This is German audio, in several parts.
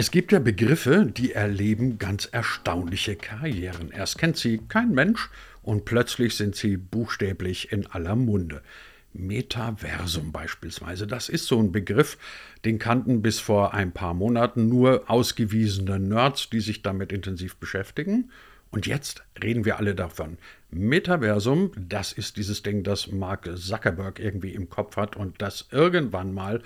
Es gibt ja Begriffe, die erleben ganz erstaunliche Karrieren. Erst kennt sie kein Mensch und plötzlich sind sie buchstäblich in aller Munde. Metaversum beispielsweise, das ist so ein Begriff, den kannten bis vor ein paar Monaten nur ausgewiesene Nerds, die sich damit intensiv beschäftigen. Und jetzt reden wir alle davon. Metaversum, das ist dieses Ding, das Mark Zuckerberg irgendwie im Kopf hat und das irgendwann mal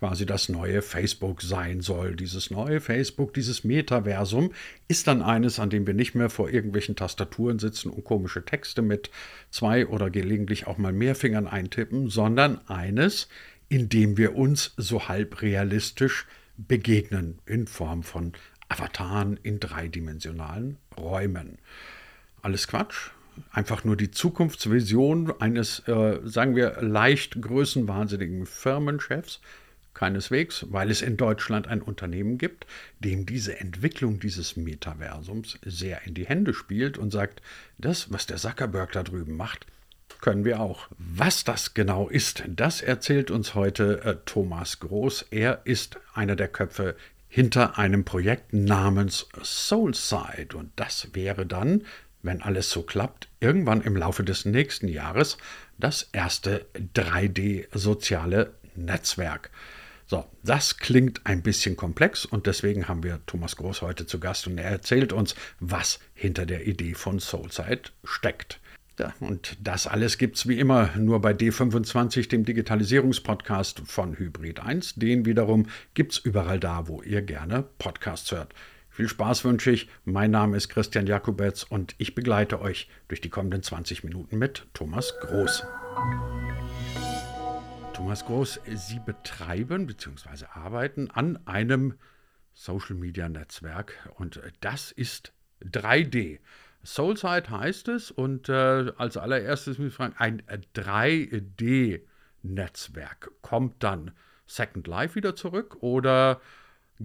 quasi das neue Facebook sein soll. Dieses neue Facebook, dieses Metaversum ist dann eines, an dem wir nicht mehr vor irgendwelchen Tastaturen sitzen und komische Texte mit zwei oder gelegentlich auch mal mehr Fingern eintippen, sondern eines, in dem wir uns so halb realistisch begegnen in Form von Avataren in dreidimensionalen Räumen. Alles Quatsch, einfach nur die Zukunftsvision eines, äh, sagen wir, leicht größenwahnsinnigen Firmenchefs, Keineswegs, weil es in Deutschland ein Unternehmen gibt, dem diese Entwicklung dieses Metaversums sehr in die Hände spielt und sagt, das, was der Zuckerberg da drüben macht, können wir auch. Was das genau ist, das erzählt uns heute äh, Thomas Groß. Er ist einer der Köpfe hinter einem Projekt namens Soulside. Und das wäre dann, wenn alles so klappt, irgendwann im Laufe des nächsten Jahres das erste 3D-soziale Netzwerk. So, das klingt ein bisschen komplex und deswegen haben wir Thomas Groß heute zu Gast und er erzählt uns, was hinter der Idee von Soulside steckt. Ja, und das alles gibt es wie immer nur bei D25, dem Digitalisierungspodcast von Hybrid 1. Den wiederum gibt es überall da, wo ihr gerne Podcasts hört. Viel Spaß wünsche ich. Mein Name ist Christian Jakubetz und ich begleite euch durch die kommenden 20 Minuten mit Thomas Groß. Thomas Groß, Sie betreiben bzw. arbeiten an einem Social-Media-Netzwerk und das ist 3D. Soulside heißt es und äh, als allererstes muss ich fragen, ein 3D-Netzwerk. Kommt dann Second Life wieder zurück oder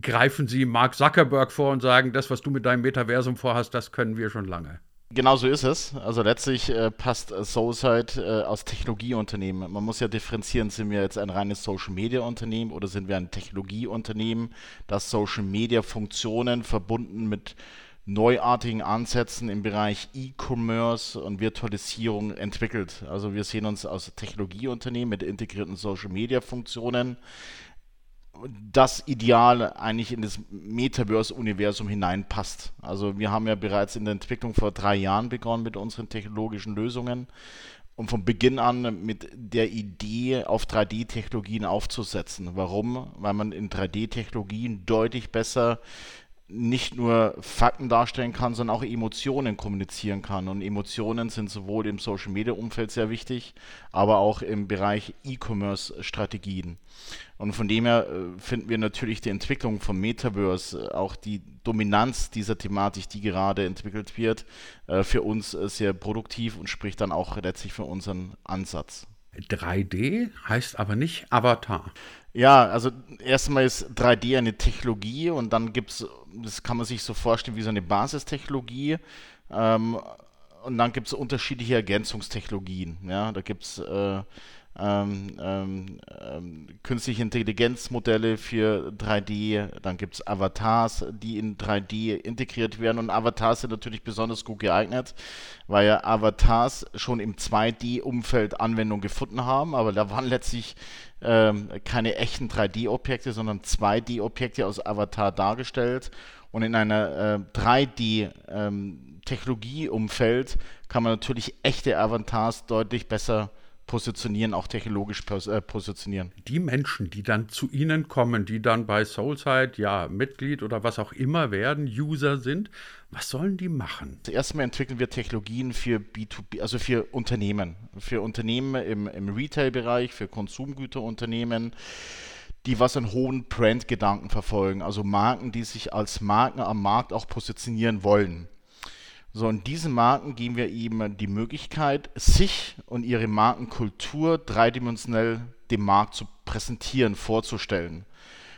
greifen Sie Mark Zuckerberg vor und sagen, das, was du mit deinem Metaversum vorhast, das können wir schon lange? Genau so ist es. Also letztlich äh, passt Soulside äh, aus Technologieunternehmen. Man muss ja differenzieren, sind wir jetzt ein reines Social Media Unternehmen oder sind wir ein Technologieunternehmen, das Social Media Funktionen verbunden mit neuartigen Ansätzen im Bereich E-Commerce und Virtualisierung entwickelt. Also wir sehen uns als Technologieunternehmen mit integrierten Social Media Funktionen das Ideal eigentlich in das Metaverse-Universum hineinpasst. Also wir haben ja bereits in der Entwicklung vor drei Jahren begonnen mit unseren technologischen Lösungen und von Beginn an mit der Idee, auf 3D-Technologien aufzusetzen. Warum? Weil man in 3D-Technologien deutlich besser nicht nur Fakten darstellen kann, sondern auch Emotionen kommunizieren kann. Und Emotionen sind sowohl im Social Media Umfeld sehr wichtig, aber auch im Bereich E-Commerce Strategien. Und von dem her äh, finden wir natürlich die Entwicklung vom Metaverse, äh, auch die Dominanz dieser Thematik, die gerade entwickelt wird, äh, für uns sehr produktiv und spricht dann auch letztlich für unseren Ansatz. 3D heißt aber nicht Avatar. Ja, also erstmal ist 3D eine Technologie und dann gibt es, das kann man sich so vorstellen wie so eine Basistechnologie. Ähm, und dann gibt es unterschiedliche Ergänzungstechnologien. Ja, da gibt es äh, ähm, ähm, ähm, künstliche Intelligenzmodelle für 3D, dann gibt es Avatars, die in 3D integriert werden. Und Avatars sind natürlich besonders gut geeignet, weil ja Avatars schon im 2D-Umfeld Anwendung gefunden haben, aber da waren letztlich ähm, keine echten 3D-Objekte, sondern 2D-Objekte aus Avatar dargestellt. Und in einer äh, 3D- ähm, kann man natürlich echte Avatars deutlich besser positionieren, auch technologisch pos äh, positionieren. Die Menschen, die dann zu Ihnen kommen, die dann bei Soulside ja Mitglied oder was auch immer werden, User sind, was sollen die machen? Zuerst mal entwickeln wir Technologien für B2B, also für Unternehmen, für Unternehmen im, im Retail-Bereich, für Konsumgüterunternehmen die was einen hohen Brand-Gedanken verfolgen, also Marken, die sich als Marken am Markt auch positionieren wollen. So, und diesen Marken geben wir eben die Möglichkeit, sich und ihre Markenkultur dreidimensionell dem Markt zu präsentieren, vorzustellen.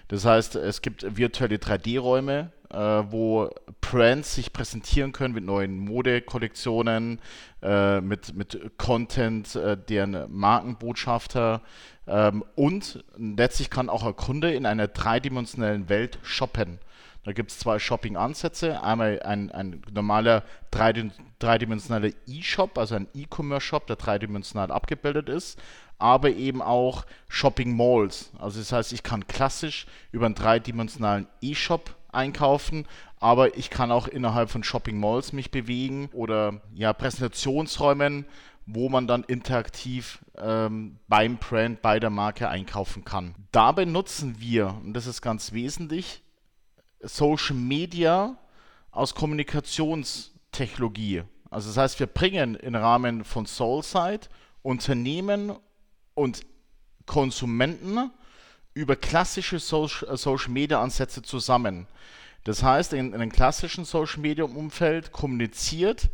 Das heißt, es gibt virtuelle 3D-Räume, äh, wo Brands sich präsentieren können mit neuen Modekollektionen, äh, mit, mit Content, äh, deren Markenbotschafter ähm, und letztlich kann auch ein Kunde in einer dreidimensionalen Welt shoppen. Da gibt es zwei Shopping-Ansätze. Einmal ein, ein normaler dreidimensionaler E-Shop, also ein E-Commerce-Shop, der dreidimensional abgebildet ist, aber eben auch Shopping-Malls. Also das heißt, ich kann klassisch über einen dreidimensionalen E-Shop einkaufen, aber ich kann auch innerhalb von Shopping-Malls mich bewegen oder ja, Präsentationsräumen, wo man dann interaktiv ähm, beim Brand, bei der Marke einkaufen kann. Dabei nutzen wir, und das ist ganz wesentlich, Social Media aus Kommunikationstechnologie. Also das heißt, wir bringen im Rahmen von Soulside Unternehmen und Konsumenten über klassische Social Media Ansätze zusammen. Das heißt, in, in einem klassischen Social Media Umfeld kommuniziert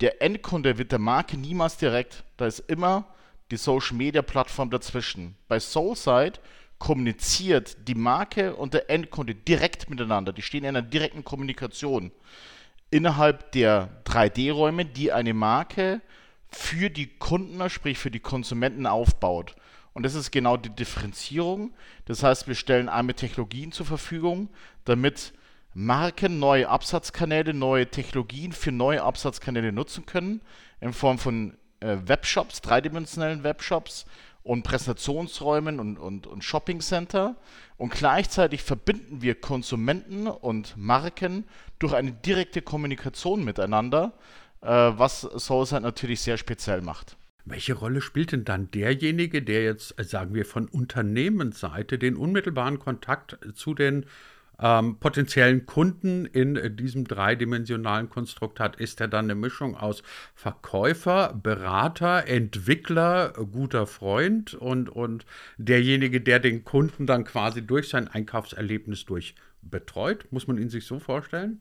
der Endkunde mit der Marke niemals direkt. Da ist immer die Social Media Plattform dazwischen. Bei Soulside kommuniziert die Marke und der Endkunde direkt miteinander. Die stehen in einer direkten Kommunikation innerhalb der 3D-Räume, die eine Marke für die Kunden, sprich für die Konsumenten aufbaut. Und das ist genau die Differenzierung. Das heißt, wir stellen einmal Technologien zur Verfügung, damit Marken neue Absatzkanäle, neue Technologien für neue Absatzkanäle nutzen können, in Form von äh, Webshops, dreidimensionalen Webshops und Präsentationsräumen und, und, und Shopping Center. Und gleichzeitig verbinden wir Konsumenten und Marken durch eine direkte Kommunikation miteinander, äh, was Soulside natürlich sehr speziell macht. Welche Rolle spielt denn dann derjenige, der jetzt, äh, sagen wir, von Unternehmensseite den unmittelbaren Kontakt zu den ähm, potenziellen Kunden in äh, diesem dreidimensionalen Konstrukt hat, ist er dann eine Mischung aus Verkäufer, Berater, Entwickler, guter Freund und, und derjenige, der den Kunden dann quasi durch sein Einkaufserlebnis durch betreut? Muss man ihn sich so vorstellen?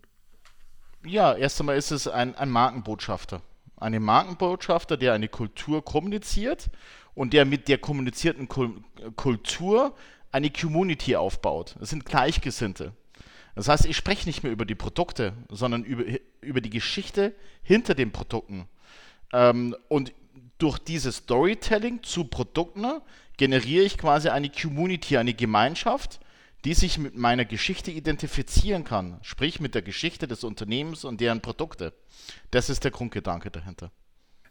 Ja, erst einmal ist es ein, ein Markenbotschafter. Ein Markenbotschafter, der eine Kultur kommuniziert und der mit der kommunizierten Kultur eine Community aufbaut. Das sind Gleichgesinnte. Das heißt, ich spreche nicht mehr über die Produkte, sondern über, über die Geschichte hinter den Produkten. Ähm, und durch dieses Storytelling zu Produkten generiere ich quasi eine Community, eine Gemeinschaft, die sich mit meiner Geschichte identifizieren kann, sprich mit der Geschichte des Unternehmens und deren Produkte. Das ist der Grundgedanke dahinter.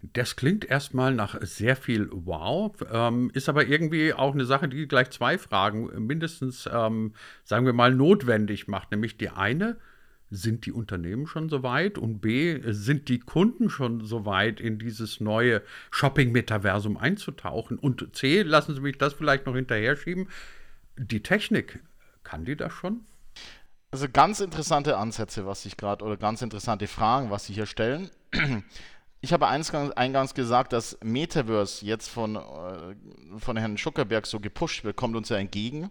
Das klingt erstmal nach sehr viel Wow, ähm, ist aber irgendwie auch eine Sache, die gleich zwei Fragen mindestens, ähm, sagen wir mal, notwendig macht. Nämlich die eine, sind die Unternehmen schon so weit? Und B, sind die Kunden schon so weit, in dieses neue Shopping-Metaversum einzutauchen? Und C, lassen Sie mich das vielleicht noch hinterher schieben, die Technik, kann die das schon? Also ganz interessante Ansätze, was ich gerade, oder ganz interessante Fragen, was Sie hier stellen. Ich habe eingangs gesagt, dass Metaverse jetzt von, äh, von Herrn Schuckerberg so gepusht wird, kommt uns ja entgegen,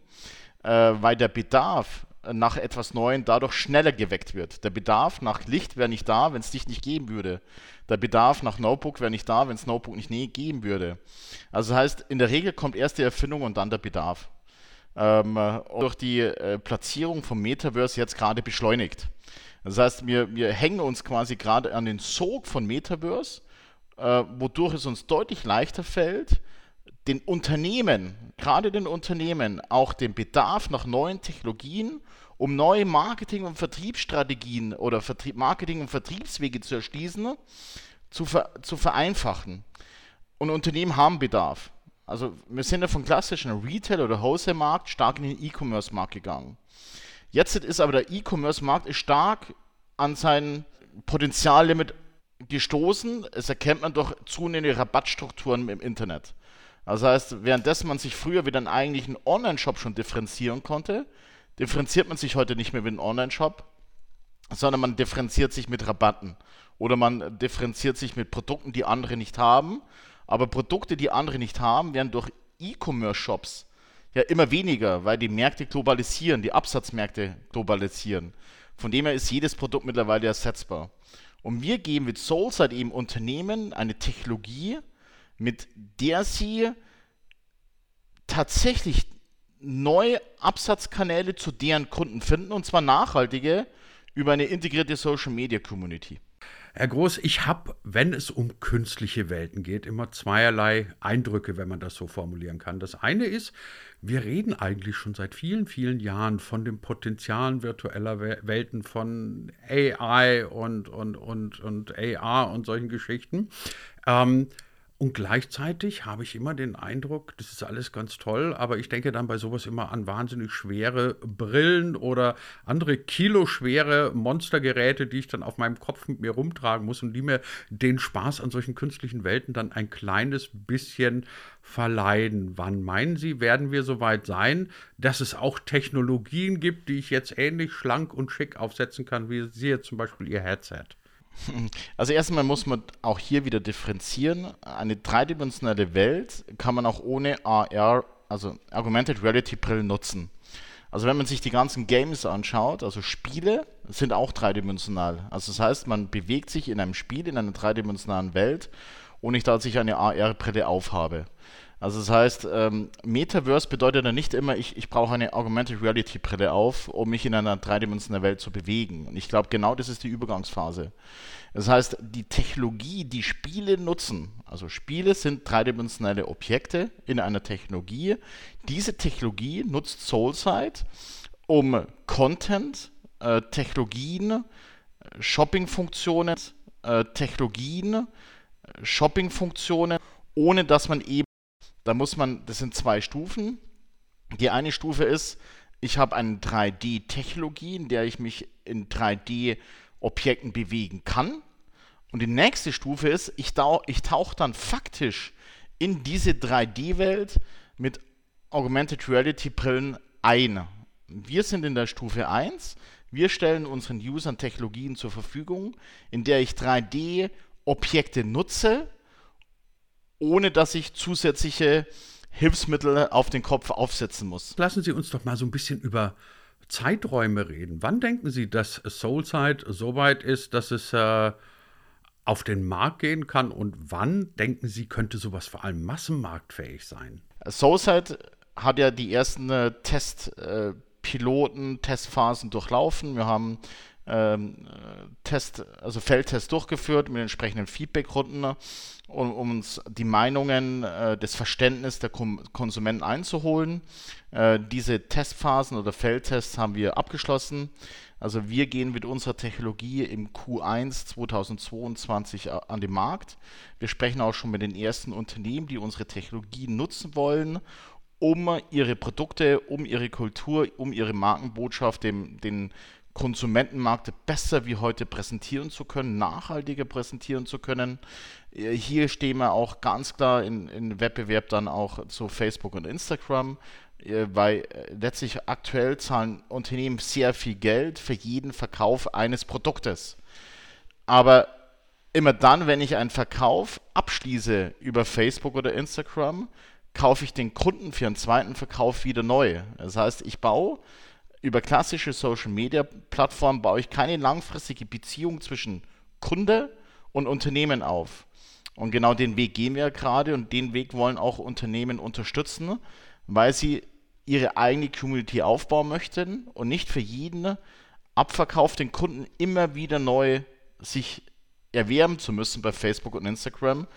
äh, weil der Bedarf nach etwas Neuem dadurch schneller geweckt wird. Der Bedarf nach Licht wäre nicht da, wenn es Licht nicht geben würde. Der Bedarf nach Notebook wäre nicht da, wenn es Notebook nicht geben würde. Also das heißt, in der Regel kommt erst die Erfindung und dann der Bedarf. Ähm, durch die äh, Platzierung vom Metaverse jetzt gerade beschleunigt. Das heißt, wir, wir hängen uns quasi gerade an den Sog von Metaverse, äh, wodurch es uns deutlich leichter fällt, den Unternehmen, gerade den Unternehmen, auch den Bedarf nach neuen Technologien, um neue Marketing- und Vertriebsstrategien oder Vertrieb, Marketing- und Vertriebswege zu erschließen, zu, ver, zu vereinfachen. Und Unternehmen haben Bedarf. Also wir sind ja vom klassischen Retail- oder Wholesale-Markt stark in den E-Commerce-Markt gegangen. Jetzt ist aber der E-Commerce-Markt stark an sein Potenziallimit gestoßen. Es erkennt man durch zunehmende Rabattstrukturen im Internet. Das heißt, währenddessen man sich früher wieder einen eigentlichen Online-Shop schon differenzieren konnte, differenziert man sich heute nicht mehr wie ein Online-Shop, sondern man differenziert sich mit Rabatten oder man differenziert sich mit Produkten, die andere nicht haben. Aber Produkte, die andere nicht haben, werden durch E-Commerce-Shops ja immer weniger, weil die Märkte globalisieren, die Absatzmärkte globalisieren. Von dem her ist jedes Produkt mittlerweile ersetzbar. Und wir geben mit Soulside eben Unternehmen eine Technologie, mit der sie tatsächlich neue Absatzkanäle zu deren Kunden finden, und zwar nachhaltige, über eine integrierte Social Media Community. Herr Groß, ich habe, wenn es um künstliche Welten geht, immer zweierlei Eindrücke, wenn man das so formulieren kann. Das eine ist, wir reden eigentlich schon seit vielen, vielen Jahren von den Potenzialen virtueller Welten, von AI und, und, und, und AR und solchen Geschichten. Ähm, und gleichzeitig habe ich immer den Eindruck, das ist alles ganz toll, aber ich denke dann bei sowas immer an wahnsinnig schwere Brillen oder andere kiloschwere Monstergeräte, die ich dann auf meinem Kopf mit mir rumtragen muss und die mir den Spaß an solchen künstlichen Welten dann ein kleines bisschen verleiden. Wann meinen Sie, werden wir so weit sein, dass es auch Technologien gibt, die ich jetzt ähnlich schlank und schick aufsetzen kann, wie Sie jetzt zum Beispiel Ihr Headset? Also erstmal muss man auch hier wieder differenzieren. Eine dreidimensionale Welt kann man auch ohne AR, also Augmented Reality Brillen nutzen. Also wenn man sich die ganzen Games anschaut, also Spiele sind auch dreidimensional. Also das heißt, man bewegt sich in einem Spiel in einer dreidimensionalen Welt, ohne dass ich eine AR-Brille aufhabe. Also das heißt, ähm, Metaverse bedeutet dann nicht immer, ich, ich brauche eine Augmented Reality Brille auf, um mich in einer dreidimensionalen Welt zu bewegen. Und ich glaube, genau das ist die Übergangsphase. Das heißt, die Technologie, die Spiele nutzen, also Spiele sind dreidimensionale Objekte in einer Technologie. Diese Technologie nutzt Soulside, um Content, äh, Technologien, Shopping-Funktionen, äh, Technologien, äh, Shopping-Funktionen, ohne dass man eben da muss man, das sind zwei Stufen. Die eine Stufe ist, ich habe eine 3D-Technologie, in der ich mich in 3D-Objekten bewegen kann. Und die nächste Stufe ist, ich, tauche dann faktisch in diese 3D-Welt mit Augmented Reality-Brillen ein. Wir sind in der Stufe 1. Wir stellen unseren Usern Technologien zur Verfügung, in der ich 3D-Objekte nutze, ohne dass ich zusätzliche Hilfsmittel auf den Kopf aufsetzen muss. Lassen Sie uns doch mal so ein bisschen über Zeiträume reden. Wann denken Sie, dass Soulside so weit ist, dass es äh, auf den Markt gehen kann und wann denken Sie, könnte sowas vor allem massenmarktfähig sein? Soulside hat ja die ersten äh, Testpiloten, äh, Testphasen durchlaufen. Wir haben ähm, Test, also Feldtest durchgeführt mit entsprechenden Feedbackrunden, um, um uns die Meinungen, äh, das Verständnis der Kom Konsumenten einzuholen. Äh, diese Testphasen oder Feldtests haben wir abgeschlossen. Also wir gehen mit unserer Technologie im Q1 2022 an den Markt. Wir sprechen auch schon mit den ersten Unternehmen, die unsere Technologie nutzen wollen, um ihre Produkte, um ihre Kultur, um ihre Markenbotschaft dem, den Konsumentenmarkt besser wie heute präsentieren zu können, nachhaltiger präsentieren zu können. Äh, hier stehen wir auch ganz klar in, in Wettbewerb dann auch zu Facebook und Instagram, äh, weil äh, letztlich aktuell zahlen Unternehmen sehr viel Geld für jeden Verkauf eines Produktes. Aber immer dann, wenn ich einen Verkauf abschließe über Facebook oder Instagram, kaufe ich den Kunden für einen zweiten Verkauf wieder neu. Das heißt, ich baue über klassische Social Media Plattformen baue ich keine langfristige Beziehung zwischen Kunde und Unternehmen auf. Und genau den Weg gehen wir gerade und den Weg wollen auch Unternehmen unterstützen, weil sie ihre eigene Community aufbauen möchten und nicht für jeden abverkauften Kunden immer wieder neu sich erwerben zu müssen bei Facebook und Instagram.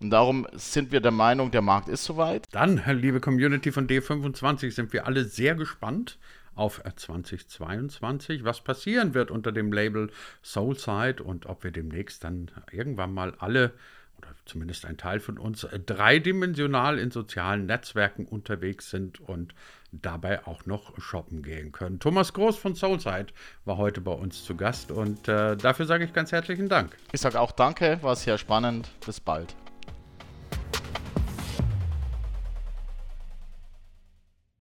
Und darum sind wir der Meinung, der Markt ist soweit. Dann, liebe Community von D25, sind wir alle sehr gespannt auf 2022, was passieren wird unter dem Label Soulside und ob wir demnächst dann irgendwann mal alle oder zumindest ein Teil von uns dreidimensional in sozialen Netzwerken unterwegs sind und dabei auch noch shoppen gehen können. Thomas Groß von Soulside war heute bei uns zu Gast und äh, dafür sage ich ganz herzlichen Dank. Ich sage auch danke, war sehr spannend. Bis bald.